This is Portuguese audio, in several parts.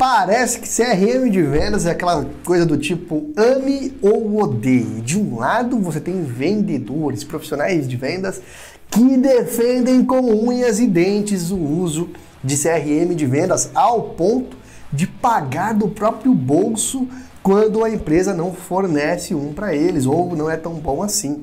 Parece que CRM de vendas é aquela coisa do tipo ame ou odeie. De um lado, você tem vendedores, profissionais de vendas que defendem com unhas e dentes o uso de CRM de vendas ao ponto de pagar do próprio bolso quando a empresa não fornece um para eles ou não é tão bom assim.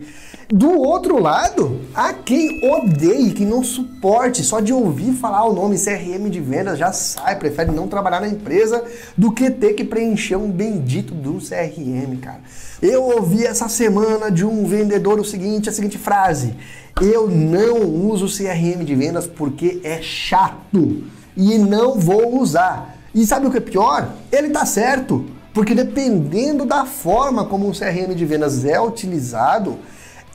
Do outro lado, há quem odeie, que não suporte, só de ouvir falar o nome CRM de vendas já sai, prefere não trabalhar na empresa do que ter que preencher um bendito do CRM, cara. Eu ouvi essa semana de um vendedor o seguinte, a seguinte frase: "Eu não uso CRM de vendas porque é chato e não vou usar". E sabe o que é pior? Ele tá certo, porque dependendo da forma como o CRM de vendas é utilizado,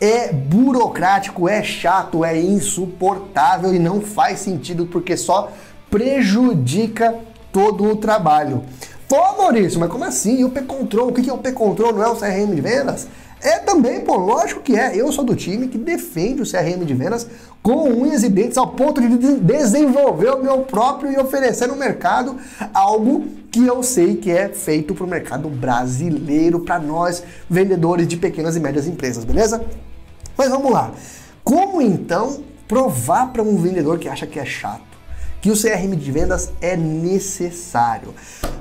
é burocrático, é chato, é insuportável e não faz sentido porque só prejudica todo o trabalho. Pô, Maurício, mas como assim? E o P-Control? O que é o P-Control? Não é o CRM de vendas? É também, pô, lógico que é. Eu sou do time que defende o CRM de vendas com unhas e dentes ao ponto de desenvolver o meu próprio e oferecer no mercado algo que eu sei que é feito para o mercado brasileiro, para nós vendedores de pequenas e médias empresas, beleza? Mas vamos lá. Como então provar para um vendedor que acha que é chato que o CRM de vendas é necessário?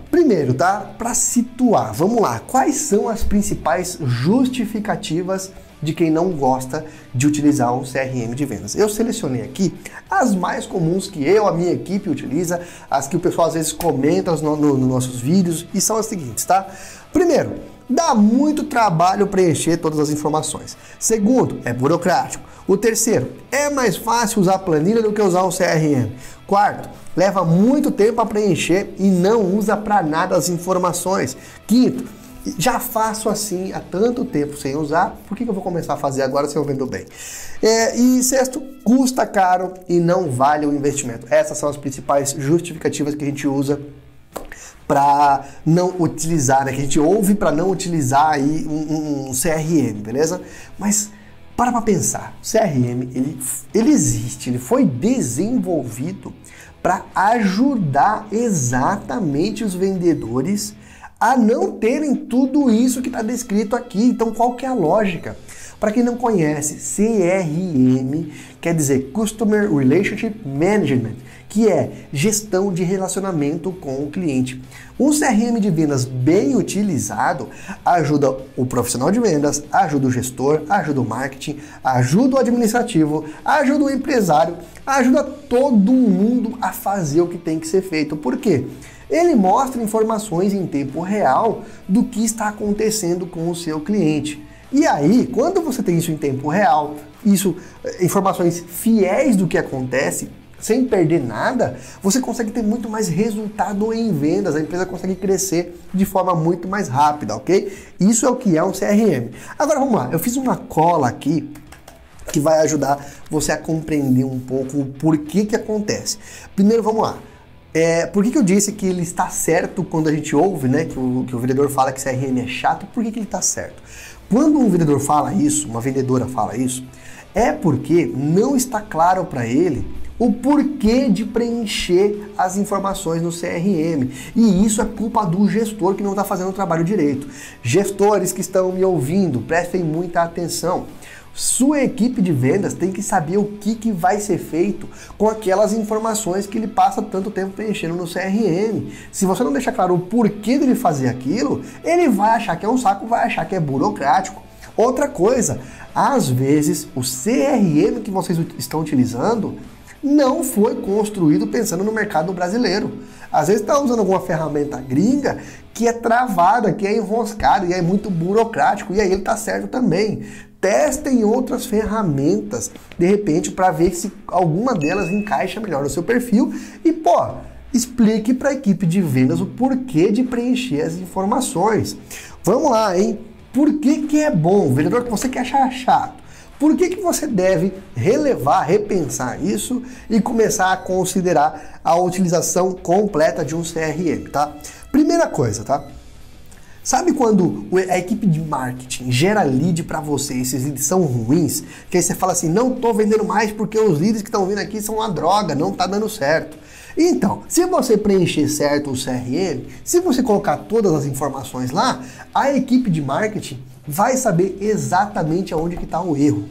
Primeiro, tá? Para situar, vamos lá. Quais são as principais justificativas de quem não gosta de utilizar um CRM de vendas. Eu selecionei aqui as mais comuns que eu, a minha equipe utiliza, as que o pessoal às vezes comenta nos no, no nossos vídeos e são as seguintes, tá? Primeiro, dá muito trabalho preencher todas as informações. Segundo, é burocrático. O terceiro, é mais fácil usar planilha do que usar um CRM. Quarto, leva muito tempo a preencher e não usa para nada as informações. Quinto, já faço assim há tanto tempo sem usar, por que, eu vou começar a fazer agora se eu vendo bem? É, e sexto, custa caro e não vale o investimento. Essas são as principais justificativas que a gente usa para não utilizar, né? que a gente ouve para não utilizar aí um, um, CRM, beleza? Mas para para pensar, o CRM ele, ele existe, ele foi desenvolvido para ajudar exatamente os vendedores a não terem tudo isso que está descrito aqui. Então, qual que é a lógica? Para quem não conhece, CRM quer dizer Customer Relationship Management, que é gestão de relacionamento com o cliente. Um CRM de vendas bem utilizado ajuda o profissional de vendas, ajuda o gestor, ajuda o marketing, ajuda o administrativo, ajuda o empresário, ajuda todo mundo a fazer o que tem que ser feito. Por quê? Ele mostra informações em tempo real do que está acontecendo com o seu cliente. E aí, quando você tem isso em tempo real, isso, eh, informações fiéis do que acontece, sem perder nada, você consegue ter muito mais resultado em vendas, a empresa consegue crescer de forma muito mais rápida, ok? Isso é o que é um CRM. Agora vamos lá, eu fiz uma cola aqui que vai ajudar você a compreender um pouco o porquê que acontece. Primeiro vamos lá. É, por que, que eu disse que ele está certo quando a gente ouve, né? Que o, que o vendedor fala que CRM é chato, por que, que ele está certo? Quando um vendedor fala isso, uma vendedora fala isso, é porque não está claro para ele o porquê de preencher as informações no CRM. E isso é culpa do gestor que não está fazendo o trabalho direito. Gestores que estão me ouvindo, prestem muita atenção. Sua equipe de vendas tem que saber o que, que vai ser feito com aquelas informações que ele passa tanto tempo preenchendo no CRM. Se você não deixar claro o porquê dele fazer aquilo, ele vai achar que é um saco, vai achar que é burocrático. Outra coisa, às vezes o CRM que vocês estão utilizando não foi construído pensando no mercado brasileiro. Às vezes está usando alguma ferramenta gringa que é travada, que é enroscada e é muito burocrático, e aí ele está certo também testem outras ferramentas, de repente, para ver se alguma delas encaixa melhor no seu perfil e, pô, explique para a equipe de vendas o porquê de preencher as informações. Vamos lá, hein? Por que, que é bom? Vendedor que você quer achar chato. Por que, que você deve relevar, repensar isso e começar a considerar a utilização completa de um CRM, tá? Primeira coisa, tá? Sabe quando a equipe de marketing gera lead para você, esses leads são ruins, que aí você fala assim, não estou vendendo mais porque os leads que estão vindo aqui são uma droga, não está dando certo. Então, se você preencher certo o CRM, se você colocar todas as informações lá, a equipe de marketing vai saber exatamente aonde que está o erro.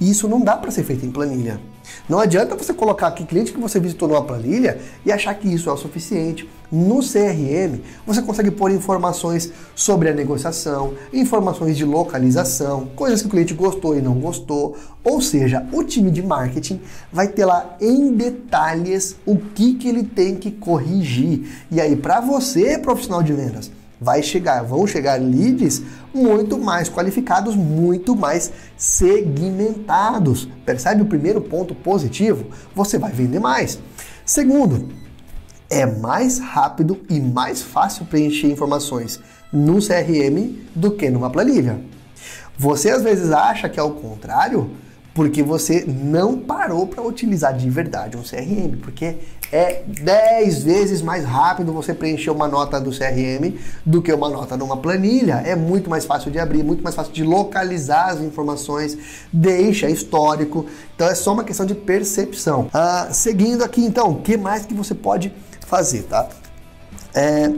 E isso não dá para ser feito em planilha. Não adianta você colocar aqui cliente que você visitou numa planilha e achar que isso é o suficiente. No CRM, você consegue pôr informações sobre a negociação, informações de localização, coisas que o cliente gostou e não gostou. Ou seja, o time de marketing vai ter lá em detalhes o que, que ele tem que corrigir. E aí, para você, profissional de vendas, vai chegar, vão chegar leads muito mais qualificados, muito mais segmentados. Percebe o primeiro ponto positivo? Você vai vender mais. Segundo, é mais rápido e mais fácil preencher informações no CRM do que numa planilha. Você às vezes acha que é o contrário, porque você não parou para utilizar de verdade um CRM, porque é 10 vezes mais rápido você preencher uma nota do CRM do que uma nota numa planilha. É muito mais fácil de abrir, muito mais fácil de localizar as informações, deixa histórico. Então é só uma questão de percepção. Ah, seguindo aqui então, o que mais que você pode fazer, tá? É,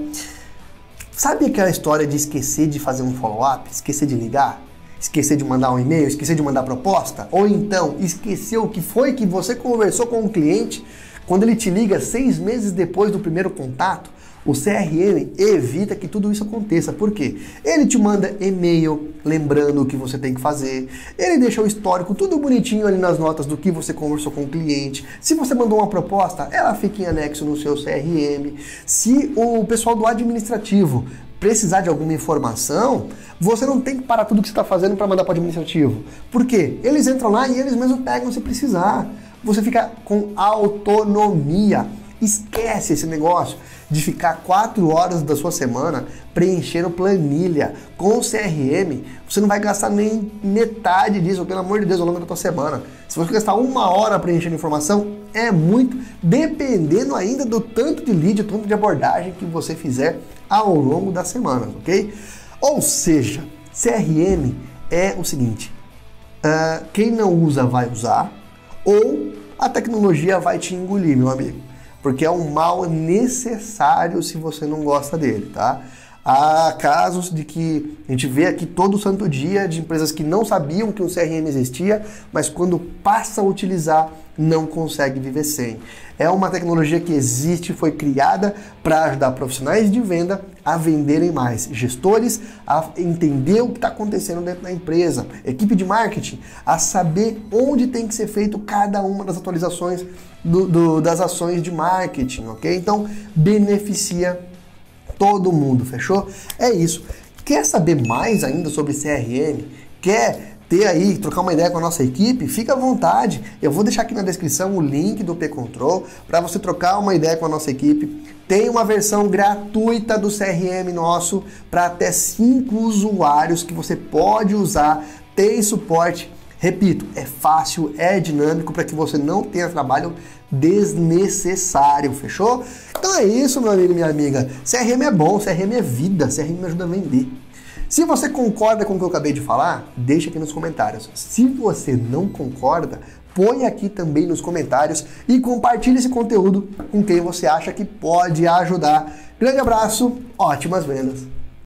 sabe aquela história de esquecer de fazer um follow-up, esquecer de ligar? Esquecer de mandar um e-mail, esquecer de mandar proposta, ou então esquecer o que foi que você conversou com o cliente quando ele te liga seis meses depois do primeiro contato. O CRM evita que tudo isso aconteça. Por quê? Ele te manda e-mail lembrando o que você tem que fazer. Ele deixa o histórico tudo bonitinho ali nas notas do que você conversou com o cliente. Se você mandou uma proposta, ela fica em anexo no seu CRM. Se o pessoal do administrativo precisar de alguma informação, você não tem que parar tudo que você está fazendo para mandar para o administrativo. Por quê? Eles entram lá e eles mesmos pegam se precisar. Você fica com autonomia. Esquece esse negócio de ficar quatro horas da sua semana preenchendo planilha com CRM. Você não vai gastar nem metade disso, pelo amor de Deus, ao longo da sua semana. Se você gastar uma hora preenchendo informação, é muito, dependendo ainda do tanto de lead, do tanto de abordagem que você fizer ao longo das semanas, ok? Ou seja, CRM é o seguinte: uh, quem não usa vai usar, ou a tecnologia vai te engolir, meu amigo porque é um mal necessário se você não gosta dele, tá? Há casos de que a gente vê aqui todo santo dia de empresas que não sabiam que um CRM existia, mas quando passa a utilizar não consegue viver sem. É uma tecnologia que existe, foi criada para ajudar profissionais de venda a venderem mais, gestores a entender o que está acontecendo dentro da empresa, equipe de marketing a saber onde tem que ser feito cada uma das atualizações do, do, das ações de marketing, ok? Então beneficia todo mundo, fechou? É isso. Quer saber mais ainda sobre CRM? Quer ter aí, trocar uma ideia com a nossa equipe, fica à vontade. Eu vou deixar aqui na descrição o link do P-Control para você trocar uma ideia com a nossa equipe. Tem uma versão gratuita do CRM nosso para até 5 usuários que você pode usar. Tem suporte. Repito, é fácil, é dinâmico para que você não tenha trabalho desnecessário, fechou? Então é isso, meu amigo e minha amiga. CRM é bom, CRM é vida, CRM me ajuda a vender. Se você concorda com o que eu acabei de falar, deixa aqui nos comentários. Se você não concorda, põe aqui também nos comentários e compartilhe esse conteúdo com quem você acha que pode ajudar. Grande abraço, ótimas vendas!